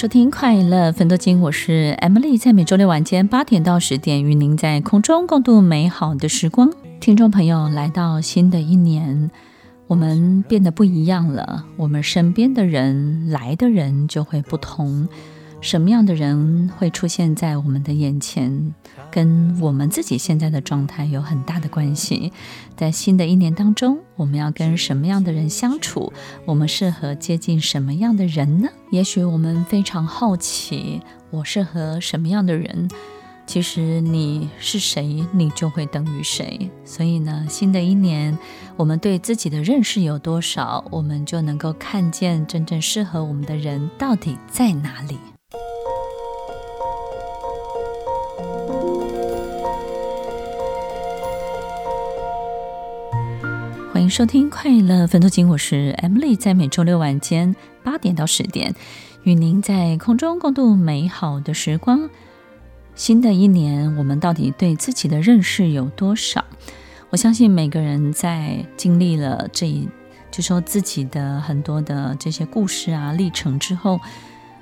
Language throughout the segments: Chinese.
收听《快乐分多金》，我是 Emily，在每周六晚间八点到十点，与您在空中共度美好的时光。听众朋友，来到新的一年，我们变得不一样了，我们身边的人，来的人就会不同。什么样的人会出现在我们的眼前，跟我们自己现在的状态有很大的关系。在新的一年当中，我们要跟什么样的人相处？我们适合接近什么样的人呢？也许我们非常好奇，我适合什么样的人？其实你是谁，你就会等于谁。所以呢，新的一年，我们对自己的认识有多少，我们就能够看见真正适合我们的人到底在哪里。收听《快乐分多金》，我是 Emily，在每周六晚间八点到十点，与您在空中共度美好的时光。新的一年，我们到底对自己的认识有多少？我相信每个人在经历了这一，就说自己的很多的这些故事啊、历程之后，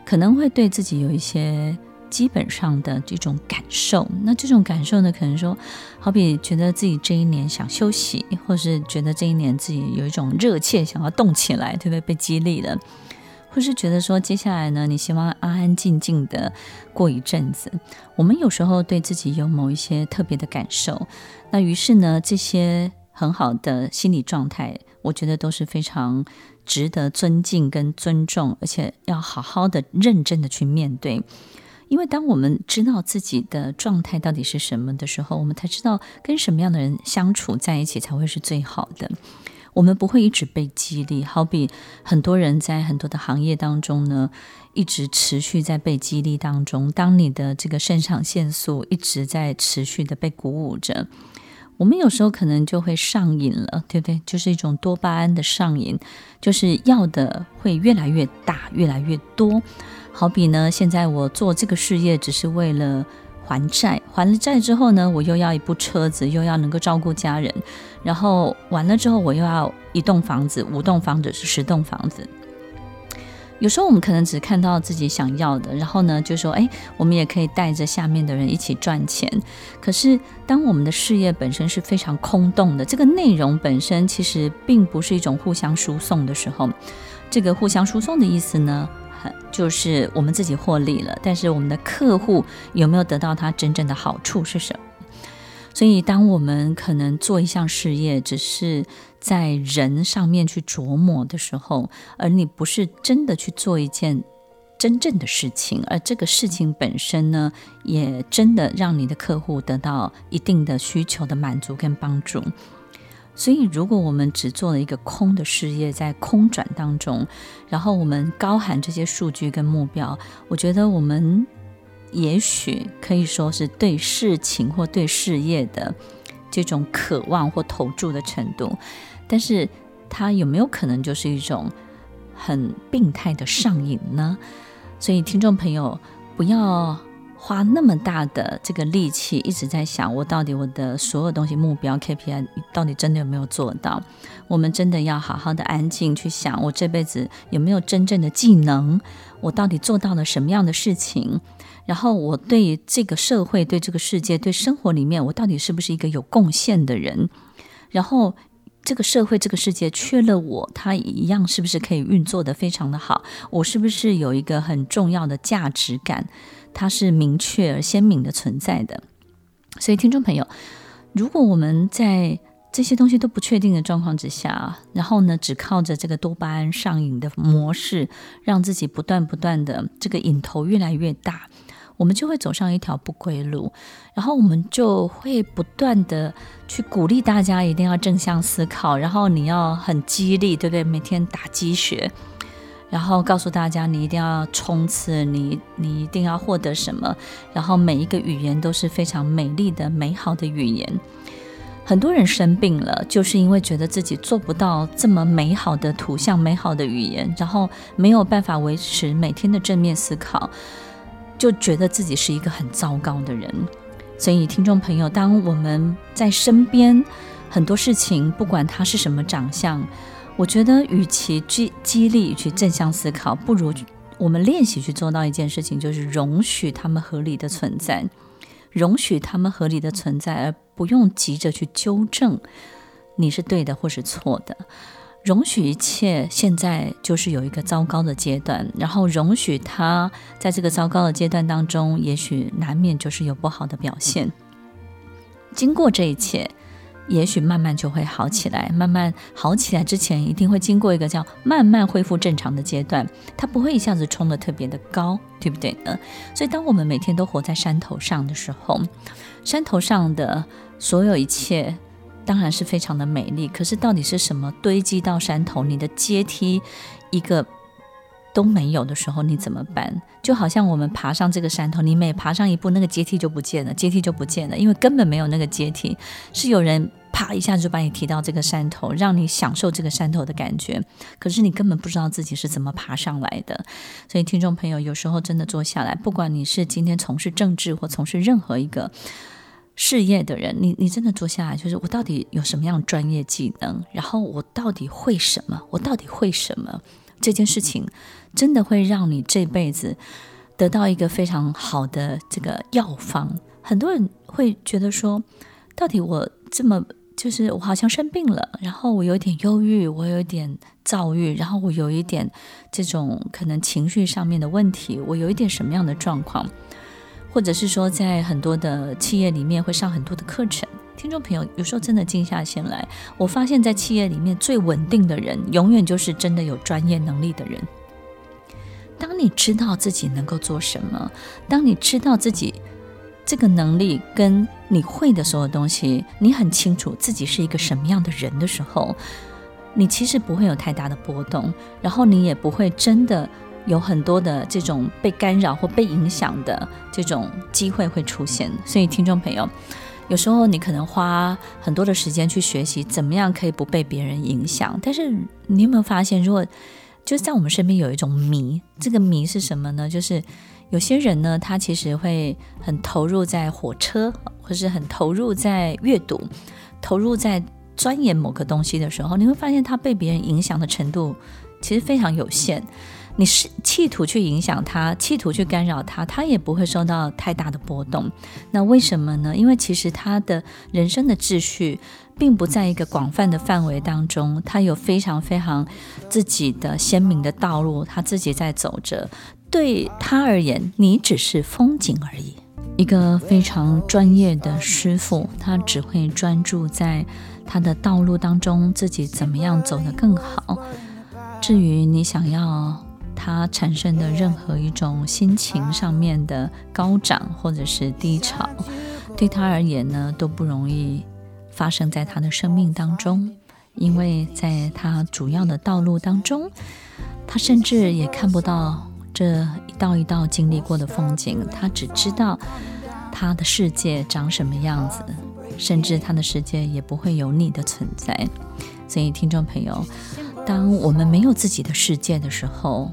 可能会对自己有一些。基本上的这种感受，那这种感受呢，可能说，好比觉得自己这一年想休息，或是觉得这一年自己有一种热切想要动起来，对不对？被激励了，或是觉得说，接下来呢，你希望安安静静的过一阵子。我们有时候对自己有某一些特别的感受，那于是呢，这些很好的心理状态，我觉得都是非常值得尊敬跟尊重，而且要好好的、认真的去面对。因为当我们知道自己的状态到底是什么的时候，我们才知道跟什么样的人相处在一起才会是最好的。我们不会一直被激励，好比很多人在很多的行业当中呢，一直持续在被激励当中。当你的这个肾上腺素一直在持续的被鼓舞着，我们有时候可能就会上瘾了，对不对？就是一种多巴胺的上瘾，就是要的会越来越大，越来越多。好比呢，现在我做这个事业只是为了还债，还了债之后呢，我又要一部车子，又要能够照顾家人，然后完了之后，我又要一栋房子、五栋房子、十栋房子。有时候我们可能只看到自己想要的，然后呢，就说，哎，我们也可以带着下面的人一起赚钱。可是，当我们的事业本身是非常空洞的，这个内容本身其实并不是一种互相输送的时候，这个互相输送的意思呢？就是我们自己获利了，但是我们的客户有没有得到他真正的好处是什么？所以，当我们可能做一项事业，只是在人上面去琢磨的时候，而你不是真的去做一件真正的事情，而这个事情本身呢，也真的让你的客户得到一定的需求的满足跟帮助。所以，如果我们只做了一个空的事业，在空转当中，然后我们高喊这些数据跟目标，我觉得我们也许可以说是对事情或对事业的这种渴望或投注的程度，但是它有没有可能就是一种很病态的上瘾呢？所以，听众朋友不要。花那么大的这个力气，一直在想我到底我的所有东西目标 KPI 到底真的有没有做到？我们真的要好好的安静去想，我这辈子有没有真正的技能？我到底做到了什么样的事情？然后我对这个社会、对这个世界、对生活里面，我到底是不是一个有贡献的人？然后这个社会、这个世界缺了我，它一样是不是可以运作得非常的好？我是不是有一个很重要的价值感？它是明确而鲜明的存在的，所以听众朋友，如果我们在这些东西都不确定的状况之下，然后呢，只靠着这个多巴胺上瘾的模式，让自己不断不断的这个瘾头越来越大，我们就会走上一条不归路，然后我们就会不断的去鼓励大家一定要正向思考，然后你要很激励，对不对？每天打鸡血，然后告诉大家你一定要冲刺，你你一定要获得什么，然后每一个语言都是非常美丽的、美好的语言。很多人生病了，就是因为觉得自己做不到这么美好的图像、美好的语言，然后没有办法维持每天的正面思考，就觉得自己是一个很糟糕的人。所以，听众朋友，当我们在身边很多事情，不管他是什么长相，我觉得与其激激励去正向思考，不如我们练习去做到一件事情，就是容许他们合理的存在。容许他们合理的存在，而不用急着去纠正你是对的或是错的。容许一切现在就是有一个糟糕的阶段，然后容许他在这个糟糕的阶段当中，也许难免就是有不好的表现。经过这一切。也许慢慢就会好起来，慢慢好起来之前，一定会经过一个叫慢慢恢复正常的阶段，它不会一下子冲得特别的高，对不对呢？所以，当我们每天都活在山头上的时候，山头上的所有一切当然是非常的美丽，可是到底是什么堆积到山头？你的阶梯一个都没有的时候，你怎么办？就好像我们爬上这个山头，你每爬上一步，那个阶梯就不见了，阶梯就不见了，因为根本没有那个阶梯，是有人。啪一下就把你提到这个山头，让你享受这个山头的感觉。可是你根本不知道自己是怎么爬上来的。所以听众朋友，有时候真的坐下来，不管你是今天从事政治或从事任何一个事业的人，你你真的坐下来，就是我到底有什么样专业技能？然后我到底会什么？我到底会什么？这件事情真的会让你这辈子得到一个非常好的这个药方。很多人会觉得说，到底我这么。就是我好像生病了，然后我有点忧郁，我有点躁郁，然后我有一点这种可能情绪上面的问题，我有一点什么样的状况，或者是说在很多的企业里面会上很多的课程。听众朋友，有时候真的静下心来，我发现在企业里面最稳定的人，永远就是真的有专业能力的人。当你知道自己能够做什么，当你知道自己。这个能力跟你会的所有东西，你很清楚自己是一个什么样的人的时候，你其实不会有太大的波动，然后你也不会真的有很多的这种被干扰或被影响的这种机会会出现。所以，听众朋友，有时候你可能花很多的时间去学习怎么样可以不被别人影响，但是你有没有发现，如果就在我们身边有一种迷，这个迷是什么呢？就是。有些人呢，他其实会很投入在火车，或是很投入在阅读，投入在钻研某个东西的时候，你会发现他被别人影响的程度其实非常有限。你是企图去影响他，企图去干扰他，他也不会受到太大的波动。那为什么呢？因为其实他的人生的秩序并不在一个广泛的范围当中，他有非常非常自己的鲜明的道路，他自己在走着。对他而言，你只是风景而已。一个非常专业的师傅，他只会专注在他的道路当中，自己怎么样走得更好。至于你想要他产生的任何一种心情上面的高涨或者是低潮，对他而言呢，都不容易发生在他的生命当中，因为在他主要的道路当中，他甚至也看不到。这一道一道经历过的风景，他只知道他的世界长什么样子，甚至他的世界也不会有你的存在。所以，听众朋友，当我们没有自己的世界的时候，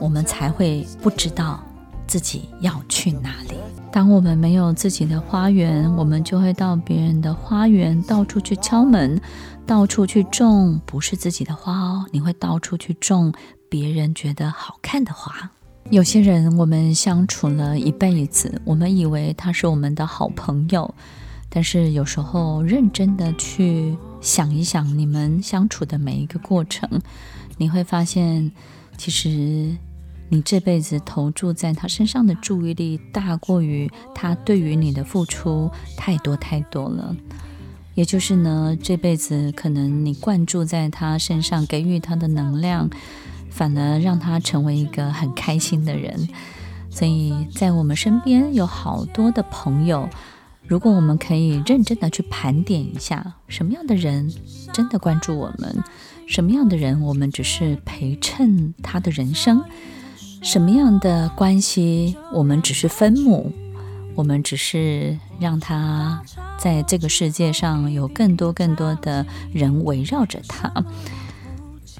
我们才会不知道自己要去哪里。当我们没有自己的花园，我们就会到别人的花园，到处去敲门，到处去种不是自己的花哦。你会到处去种。别人觉得好看的话，有些人我们相处了一辈子，我们以为他是我们的好朋友，但是有时候认真的去想一想，你们相处的每一个过程，你会发现，其实你这辈子投注在他身上的注意力，大过于他对于你的付出太多太多了。也就是呢，这辈子可能你灌注在他身上，给予他的能量。反而让他成为一个很开心的人，所以在我们身边有好多的朋友，如果我们可以认真的去盘点一下，什么样的人真的关注我们，什么样的人我们只是陪衬他的人生，什么样的关系我们只是分母，我们只是让他在这个世界上有更多更多的人围绕着他。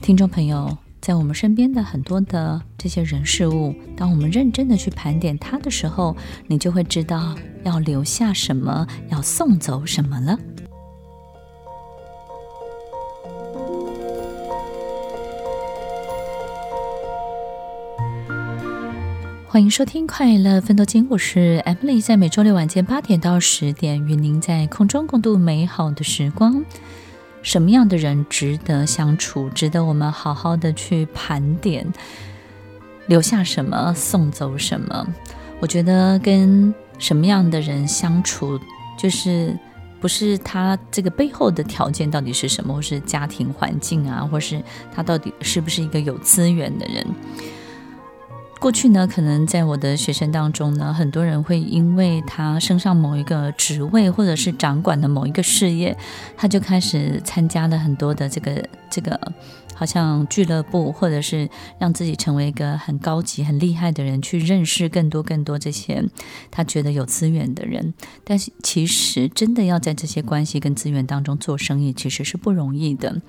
听众朋友。在我们身边的很多的这些人事物，当我们认真的去盘点它的时候，你就会知道要留下什么，要送走什么了。欢迎收听《快乐奋斗经》，我是 Emily，在每周六晚间八点到十点，与您在空中共度美好的时光。什么样的人值得相处？值得我们好好的去盘点，留下什么，送走什么？我觉得跟什么样的人相处，就是不是他这个背后的条件到底是什么，或是家庭环境啊，或是他到底是不是一个有资源的人。过去呢，可能在我的学生当中呢，很多人会因为他升上某一个职位，或者是掌管的某一个事业，他就开始参加了很多的这个这个，好像俱乐部，或者是让自己成为一个很高级、很厉害的人，去认识更多更多这些他觉得有资源的人。但是其实真的要在这些关系跟资源当中做生意，其实是不容易的。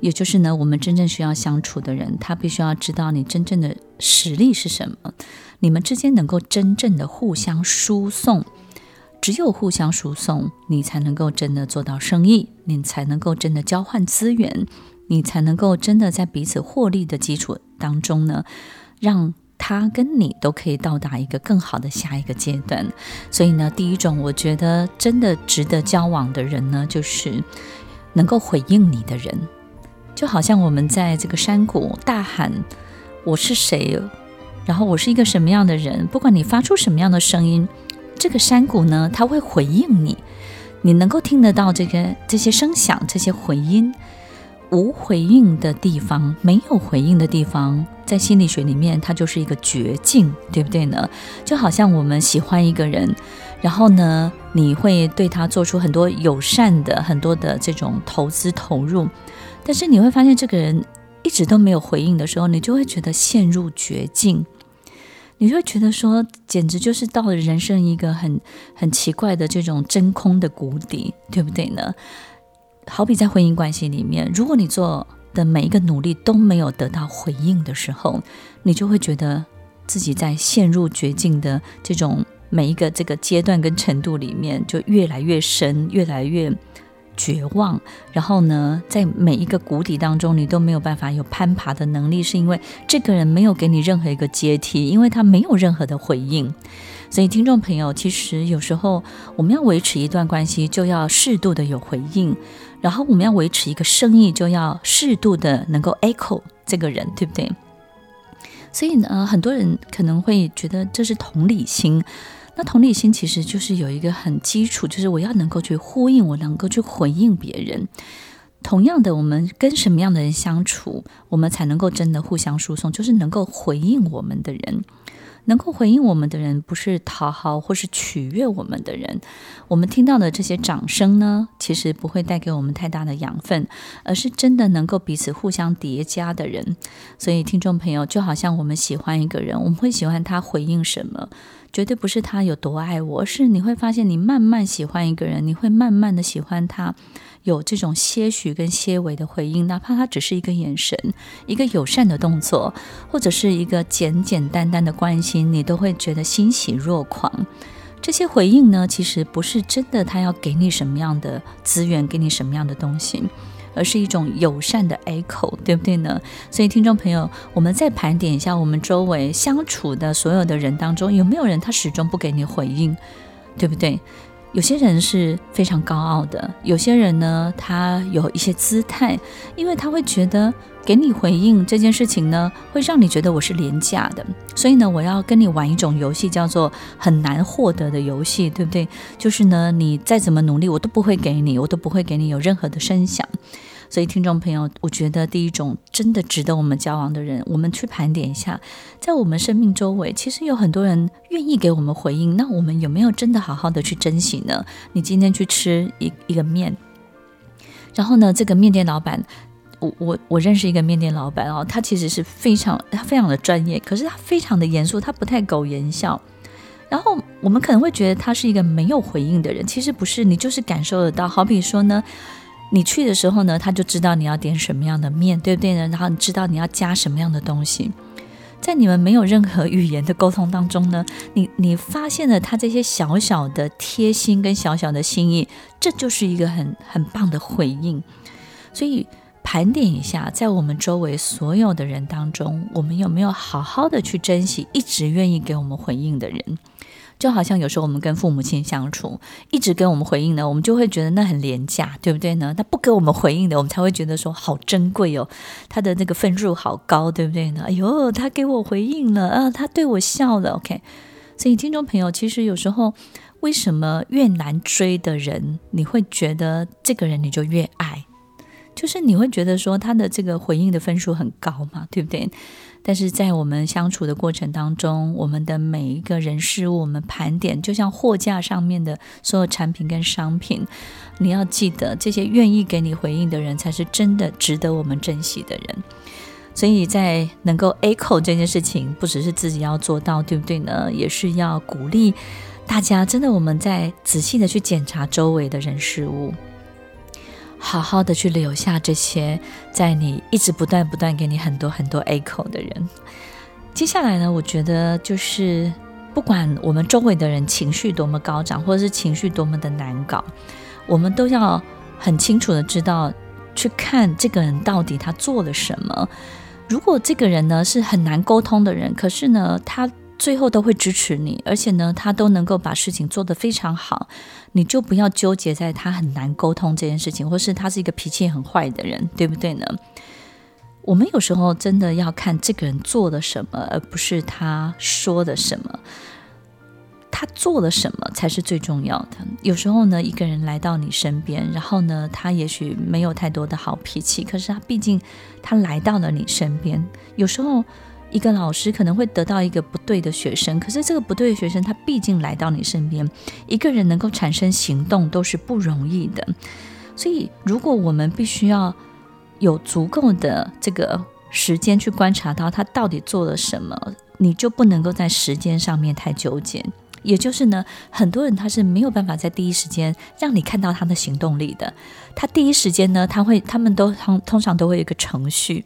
也就是呢，我们真正需要相处的人，他必须要知道你真正的实力是什么，你们之间能够真正的互相输送，只有互相输送，你才能够真的做到生意，你才能够真的交换资源，你才能够真的在彼此获利的基础当中呢，让他跟你都可以到达一个更好的下一个阶段。所以呢，第一种我觉得真的值得交往的人呢，就是能够回应你的人。就好像我们在这个山谷大喊：“我是谁？然后我是一个什么样的人？”不管你发出什么样的声音，这个山谷呢，它会回应你。你能够听得到这个这些声响、这些回音。无回应的地方，没有回应的地方，在心理学里面，它就是一个绝境，对不对呢？就好像我们喜欢一个人，然后呢，你会对他做出很多友善的、很多的这种投资投入。但是你会发现，这个人一直都没有回应的时候，你就会觉得陷入绝境，你就会觉得说，简直就是到了人生一个很很奇怪的这种真空的谷底，对不对呢？好比在婚姻关系里面，如果你做的每一个努力都没有得到回应的时候，你就会觉得自己在陷入绝境的这种每一个这个阶段跟程度里面，就越来越深，越来越。绝望，然后呢，在每一个谷底当中，你都没有办法有攀爬的能力，是因为这个人没有给你任何一个阶梯，因为他没有任何的回应。所以，听众朋友，其实有时候我们要维持一段关系，就要适度的有回应；然后我们要维持一个生意，就要适度的能够 echo 这个人，对不对？所以呢，很多人可能会觉得这是同理心。那同理心其实就是有一个很基础，就是我要能够去呼应，我能够去回应别人。同样的，我们跟什么样的人相处，我们才能够真的互相输送，就是能够回应我们的人。能够回应我们的人，不是讨好或是取悦我们的人。我们听到的这些掌声呢，其实不会带给我们太大的养分，而是真的能够彼此互相叠加的人。所以，听众朋友，就好像我们喜欢一个人，我们会喜欢他回应什么，绝对不是他有多爱我，而是你会发现，你慢慢喜欢一个人，你会慢慢的喜欢他。有这种些许跟些微的回应，哪怕他只是一个眼神、一个友善的动作，或者是一个简简单单的关心，你都会觉得欣喜若狂。这些回应呢，其实不是真的他要给你什么样的资源，给你什么样的东西，而是一种友善的 echo，对不对呢？所以，听众朋友，我们再盘点一下我们周围相处的所有的人当中，有没有人他始终不给你回应，对不对？有些人是非常高傲的，有些人呢，他有一些姿态，因为他会觉得给你回应这件事情呢，会让你觉得我是廉价的，所以呢，我要跟你玩一种游戏，叫做很难获得的游戏，对不对？就是呢，你再怎么努力，我都不会给你，我都不会给你有任何的声响。所以，听众朋友，我觉得第一种真的值得我们交往的人，我们去盘点一下，在我们生命周围，其实有很多人愿意给我们回应，那我们有没有真的好好的去珍惜呢？你今天去吃一一个面，然后呢，这个面店老板。我我我认识一个面店老板哦，他其实是非常他非常的专业，可是他非常的严肃，他不太苟言笑。然后我们可能会觉得他是一个没有回应的人，其实不是，你就是感受得到。好比说呢，你去的时候呢，他就知道你要点什么样的面，对不对呢？然后你知道你要加什么样的东西，在你们没有任何语言的沟通当中呢，你你发现了他这些小小的贴心跟小小的心意，这就是一个很很棒的回应，所以。盘点一下，在我们周围所有的人当中，我们有没有好好的去珍惜一直愿意给我们回应的人？就好像有时候我们跟父母亲相处，一直跟我们回应的，我们就会觉得那很廉价，对不对呢？他不给我们回应的，我们才会觉得说好珍贵哦，他的那个分数好高，对不对呢？哎呦，他给我回应了啊，他对我笑了，OK。所以听众朋友，其实有时候为什么越难追的人，你会觉得这个人你就越爱？就是你会觉得说他的这个回应的分数很高嘛，对不对？但是在我们相处的过程当中，我们的每一个人事物，我们盘点，就像货架上面的所有产品跟商品，你要记得，这些愿意给你回应的人，才是真的值得我们珍惜的人。所以在能够 echo 这件事情，不只是自己要做到，对不对呢？也是要鼓励大家，真的我们在仔细的去检查周围的人事物。好好的去留下这些，在你一直不断不断给你很多很多 echo 的人。接下来呢，我觉得就是不管我们周围的人情绪多么高涨，或者是情绪多么的难搞，我们都要很清楚的知道，去看这个人到底他做了什么。如果这个人呢是很难沟通的人，可是呢他。最后都会支持你，而且呢，他都能够把事情做得非常好，你就不要纠结在他很难沟通这件事情，或是他是一个脾气很坏的人，对不对呢？我们有时候真的要看这个人做了什么，而不是他说的什么。他做了什么才是最重要的。有时候呢，一个人来到你身边，然后呢，他也许没有太多的好脾气，可是他毕竟他来到了你身边，有时候。一个老师可能会得到一个不对的学生，可是这个不对的学生他毕竟来到你身边。一个人能够产生行动都是不容易的，所以如果我们必须要有足够的这个时间去观察到他到底做了什么，你就不能够在时间上面太纠结。也就是呢，很多人他是没有办法在第一时间让你看到他的行动力的。他第一时间呢，他会他们都通通常都会有一个程序。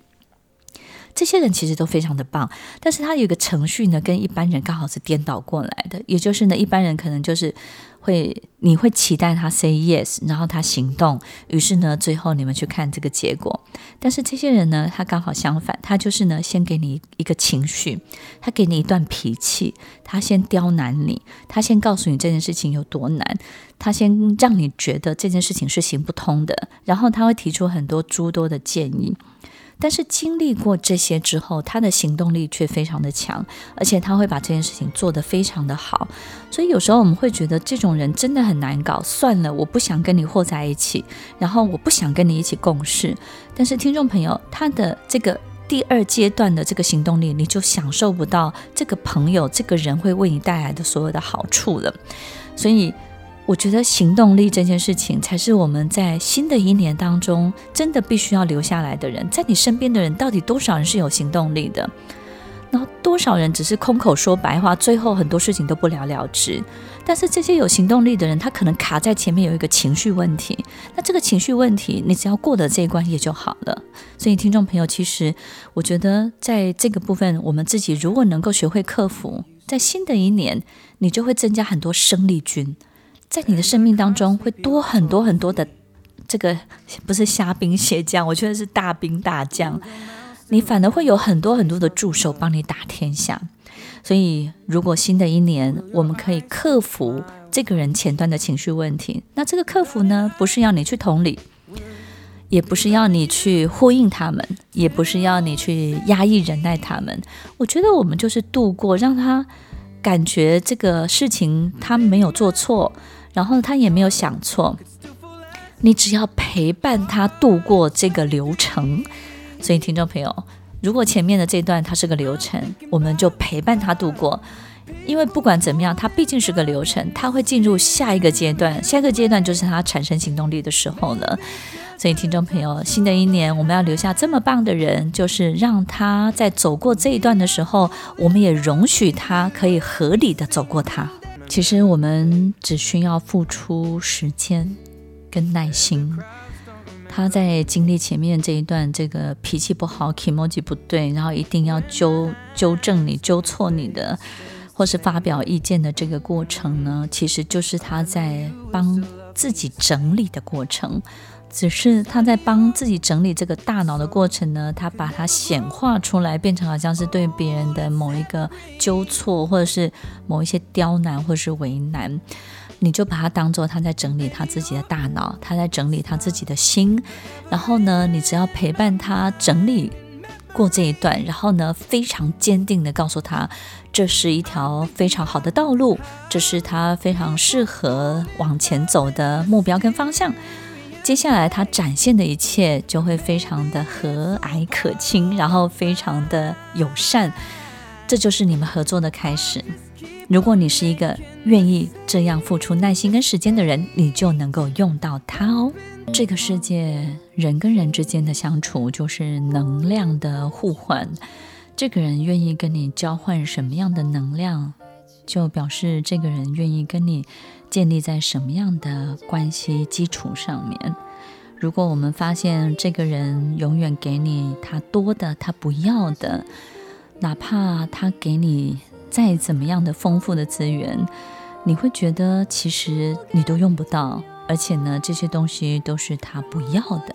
这些人其实都非常的棒，但是他有一个程序呢，跟一般人刚好是颠倒过来的。也就是呢，一般人可能就是会，你会期待他 say yes，然后他行动，于是呢，最后你们去看这个结果。但是这些人呢，他刚好相反，他就是呢，先给你一个情绪，他给你一段脾气，他先刁难你，他先告诉你这件事情有多难，他先让你觉得这件事情是行不通的，然后他会提出很多诸多的建议。但是经历过这些之后，他的行动力却非常的强，而且他会把这件事情做得非常的好。所以有时候我们会觉得这种人真的很难搞，算了，我不想跟你和在一起，然后我不想跟你一起共事。但是听众朋友，他的这个第二阶段的这个行动力，你就享受不到这个朋友这个人会为你带来的所有的好处了。所以。我觉得行动力这件事情，才是我们在新的一年当中真的必须要留下来的人。在你身边的人，到底多少人是有行动力的？然后多少人只是空口说白话，最后很多事情都不了了之。但是这些有行动力的人，他可能卡在前面有一个情绪问题。那这个情绪问题，你只要过得这一关也就好了。所以听众朋友，其实我觉得在这个部分，我们自己如果能够学会克服，在新的一年，你就会增加很多生力军。在你的生命当中会多很多很多的这个不是虾兵蟹将，我觉得是大兵大将。你反而会有很多很多的助手帮你打天下。所以，如果新的一年我们可以克服这个人前端的情绪问题，那这个克服呢，不是要你去同理，也不是要你去呼应他们，也不是要你去压抑忍耐他们。我觉得我们就是度过，让他感觉这个事情他没有做错。然后他也没有想错，你只要陪伴他度过这个流程。所以，听众朋友，如果前面的这段它是个流程，我们就陪伴他度过。因为不管怎么样，它毕竟是个流程，它会进入下一个阶段，下一个阶段就是他产生行动力的时候了。所以，听众朋友，新的一年我们要留下这么棒的人，就是让他在走过这一段的时候，我们也容许他可以合理的走过它。其实我们只需要付出时间跟耐心。他在经历前面这一段，这个脾气不好、emoji 不对，然后一定要纠纠正你、纠错你的。或是发表意见的这个过程呢，其实就是他在帮自己整理的过程。只是他在帮自己整理这个大脑的过程呢，他把它显化出来，变成好像是对别人的某一个纠错，或者是某一些刁难，或者是为难，你就把它当做他在整理他自己的大脑，他在整理他自己的心。然后呢，你只要陪伴他整理过这一段，然后呢，非常坚定地告诉他，这是一条非常好的道路，这是他非常适合往前走的目标跟方向。接下来他展现的一切就会非常的和蔼可亲，然后非常的友善，这就是你们合作的开始。如果你是一个愿意这样付出耐心跟时间的人，你就能够用到它哦。这个世界，人跟人之间的相处就是能量的互换。这个人愿意跟你交换什么样的能量，就表示这个人愿意跟你建立在什么样的关系基础上面。如果我们发现这个人永远给你他多的，他不要的，哪怕他给你再怎么样的丰富的资源，你会觉得其实你都用不到。而且呢，这些东西都是他不要的。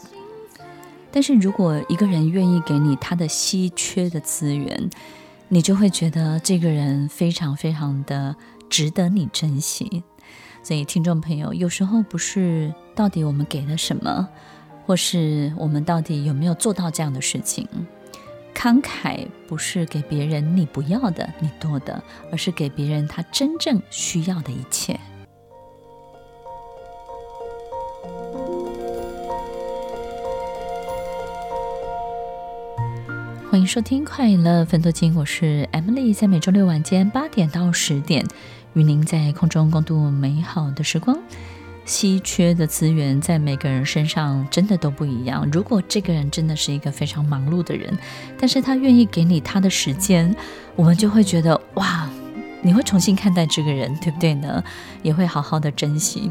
但是如果一个人愿意给你他的稀缺的资源，你就会觉得这个人非常非常的值得你珍惜。所以，听众朋友，有时候不是到底我们给了什么，或是我们到底有没有做到这样的事情。慷慨不是给别人你不要的、你多的，而是给别人他真正需要的一切。欢迎收听《快乐分多金》，我是 Emily，在每周六晚间八点到十点，与您在空中共度美好的时光。稀缺的资源在每个人身上真的都不一样。如果这个人真的是一个非常忙碌的人，但是他愿意给你他的时间，我们就会觉得哇。你会重新看待这个人，对不对呢？也会好好的珍惜。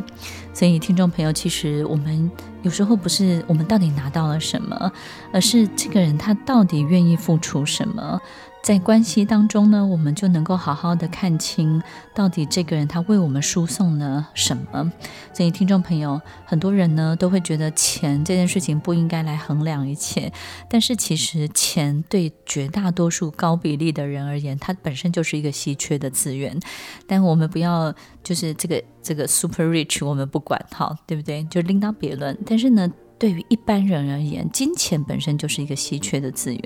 所以，听众朋友，其实我们有时候不是我们到底拿到了什么，而是这个人他到底愿意付出什么。在关系当中呢，我们就能够好好的看清，到底这个人他为我们输送了什么。所以，听众朋友，很多人呢都会觉得钱这件事情不应该来衡量一切，但是其实钱对绝大多数高比例的人而言，它本身就是一个稀缺的资源。但我们不要就是这个这个 super rich，我们不管，好，对不对？就另当别论。但是呢。对于一般人而言，金钱本身就是一个稀缺的资源，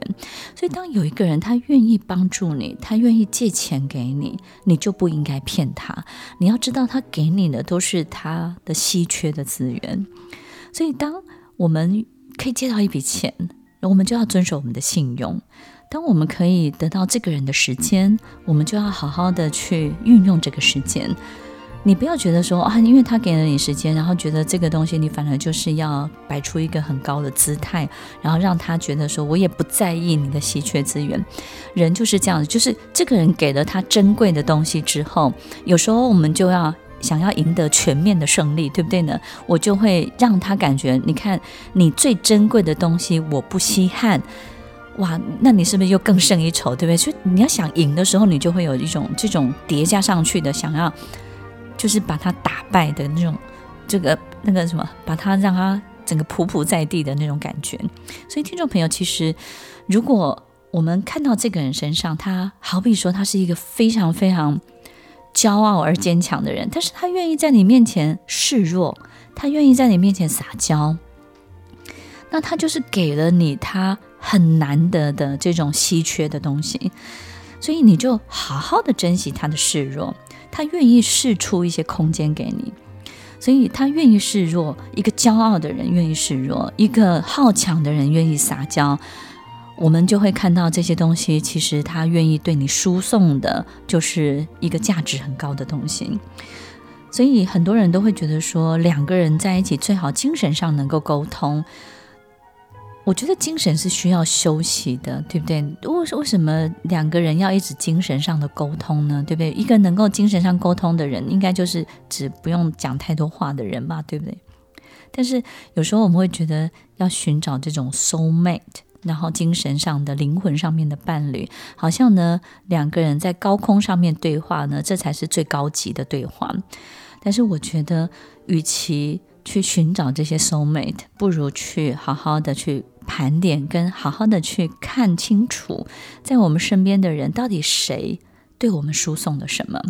所以当有一个人他愿意帮助你，他愿意借钱给你，你就不应该骗他。你要知道，他给你的都是他的稀缺的资源。所以，当我们可以借到一笔钱，我们就要遵守我们的信用；当我们可以得到这个人的时间，我们就要好好的去运用这个时间。你不要觉得说啊，因为他给了你时间，然后觉得这个东西你反而就是要摆出一个很高的姿态，然后让他觉得说我也不在意你的稀缺资源。人就是这样子，就是这个人给了他珍贵的东西之后，有时候我们就要想要赢得全面的胜利，对不对呢？我就会让他感觉，你看你最珍贵的东西我不稀罕，哇，那你是不是又更胜一筹，对不对？所以你要想赢的时候，你就会有一种这种叠加上去的想要。就是把他打败的那种，这个那个什么，把他让他整个匍匐在地的那种感觉。所以，听众朋友，其实如果我们看到这个人身上，他好比说他是一个非常非常骄傲而坚强的人，但是他愿意在你面前示弱，他愿意在你面前撒娇，那他就是给了你他很难得的这种稀缺的东西，所以你就好好的珍惜他的示弱。他愿意示出一些空间给你，所以他愿意示弱，一个骄傲的人愿意示弱，一个好强的人愿意撒娇，我们就会看到这些东西。其实他愿意对你输送的，就是一个价值很高的东西。所以很多人都会觉得说，两个人在一起最好精神上能够沟通。我觉得精神是需要休息的，对不对？为为什么两个人要一直精神上的沟通呢？对不对？一个能够精神上沟通的人，应该就是只不用讲太多话的人吧，对不对？但是有时候我们会觉得要寻找这种 soul mate，然后精神上的灵魂上面的伴侣，好像呢两个人在高空上面对话呢，这才是最高级的对话。但是我觉得，与其去寻找这些 soul mate，不如去好好的去。盘点跟好好的去看清楚，在我们身边的人到底谁对我们输送了什么。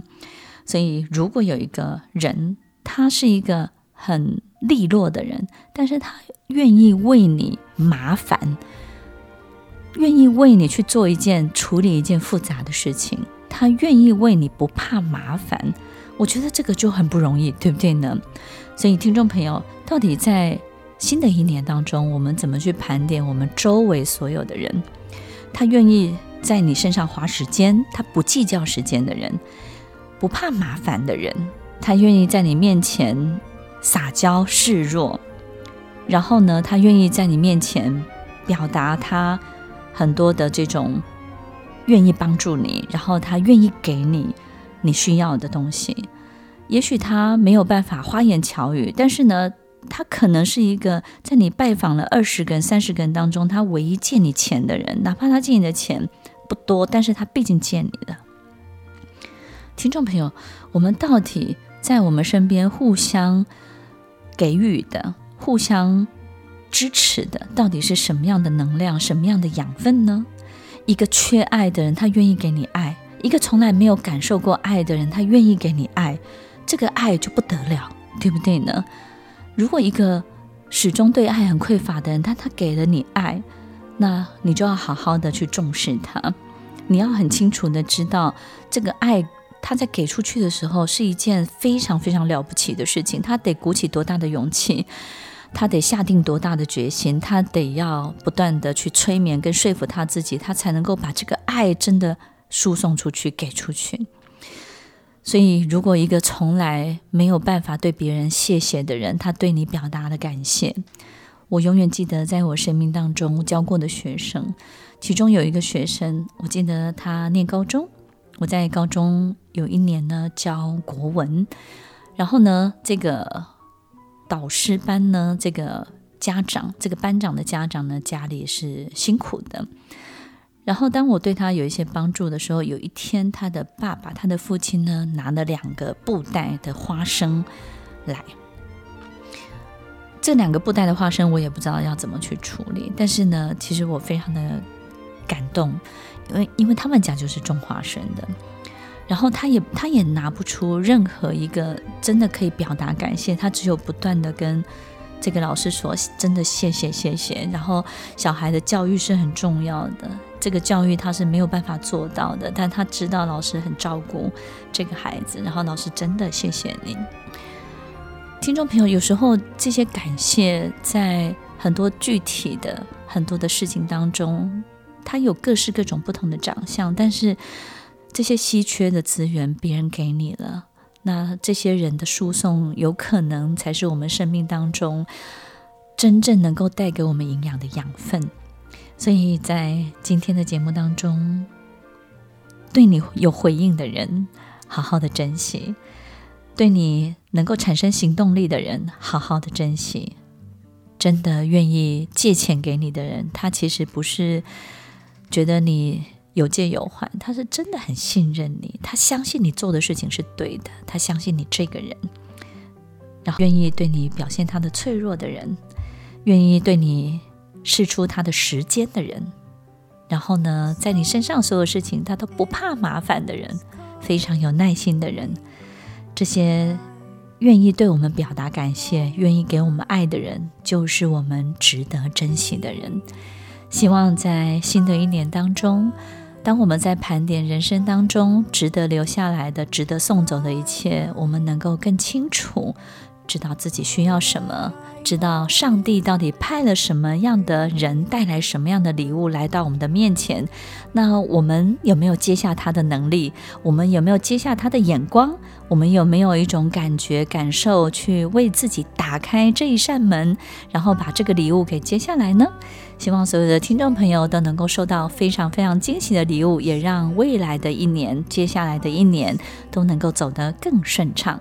所以，如果有一个人，他是一个很利落的人，但是他愿意为你麻烦，愿意为你去做一件处理一件复杂的事情，他愿意为你不怕麻烦，我觉得这个就很不容易，对不对呢？所以，听众朋友，到底在新的一年当中，我们怎么去盘点我们周围所有的人？他愿意在你身上花时间，他不计较时间的人，不怕麻烦的人，他愿意在你面前撒娇示弱，然后呢，他愿意在你面前表达他很多的这种愿意帮助你，然后他愿意给你你需要的东西。也许他没有办法花言巧语，但是呢。他可能是一个在你拜访了二十个人、三十个人当中，他唯一借你钱的人，哪怕他借你的钱不多，但是他毕竟借你的。听众朋友，我们到底在我们身边互相给予的、互相支持的，到底是什么样的能量、什么样的养分呢？一个缺爱的人，他愿意给你爱；一个从来没有感受过爱的人，他愿意给你爱，这个爱就不得了，对不对呢？如果一个始终对爱很匮乏的人，但他给了你爱，那你就要好好的去重视他。你要很清楚的知道，这个爱他在给出去的时候是一件非常非常了不起的事情。他得鼓起多大的勇气，他得下定多大的决心，他得要不断的去催眠跟说服他自己，他才能够把这个爱真的输送出去，给出去。所以，如果一个从来没有办法对别人谢谢的人，他对你表达了感谢，我永远记得在我生命当中教过的学生，其中有一个学生，我记得他念高中，我在高中有一年呢教国文，然后呢，这个导师班呢，这个家长，这个班长的家长呢，家里是辛苦的。然后，当我对他有一些帮助的时候，有一天，他的爸爸，他的父亲呢，拿了两个布袋的花生来。这两个布袋的花生，我也不知道要怎么去处理。但是呢，其实我非常的感动，因为因为他们家就是种花生的。然后，他也他也拿不出任何一个真的可以表达感谢，他只有不断的跟。这个老师说：“真的，谢谢，谢谢。”然后，小孩的教育是很重要的，这个教育他是没有办法做到的，但他知道老师很照顾这个孩子。然后，老师真的谢谢你，听众朋友。有时候这些感谢在很多具体的很多的事情当中，它有各式各种不同的长相，但是这些稀缺的资源，别人给你了。那这些人的输送，有可能才是我们生命当中真正能够带给我们营养的养分。所以在今天的节目当中，对你有回应的人，好好的珍惜；对你能够产生行动力的人，好好的珍惜。真的愿意借钱给你的人，他其实不是觉得你。有借有还，他是真的很信任你，他相信你做的事情是对的，他相信你这个人，然后愿意对你表现他的脆弱的人，愿意对你试出他的时间的人，然后呢，在你身上所有事情他都不怕麻烦的人，非常有耐心的人，这些愿意对我们表达感谢、愿意给我们爱的人，就是我们值得珍惜的人。希望在新的一年当中。当我们在盘点人生当中值得留下来的、值得送走的一切，我们能够更清楚知道自己需要什么。知道上帝到底派了什么样的人，带来什么样的礼物来到我们的面前，那我们有没有接下他的能力？我们有没有接下他的眼光？我们有没有一种感觉、感受，去为自己打开这一扇门，然后把这个礼物给接下来呢？希望所有的听众朋友都能够收到非常非常惊喜的礼物，也让未来的一年、接下来的一年都能够走得更顺畅。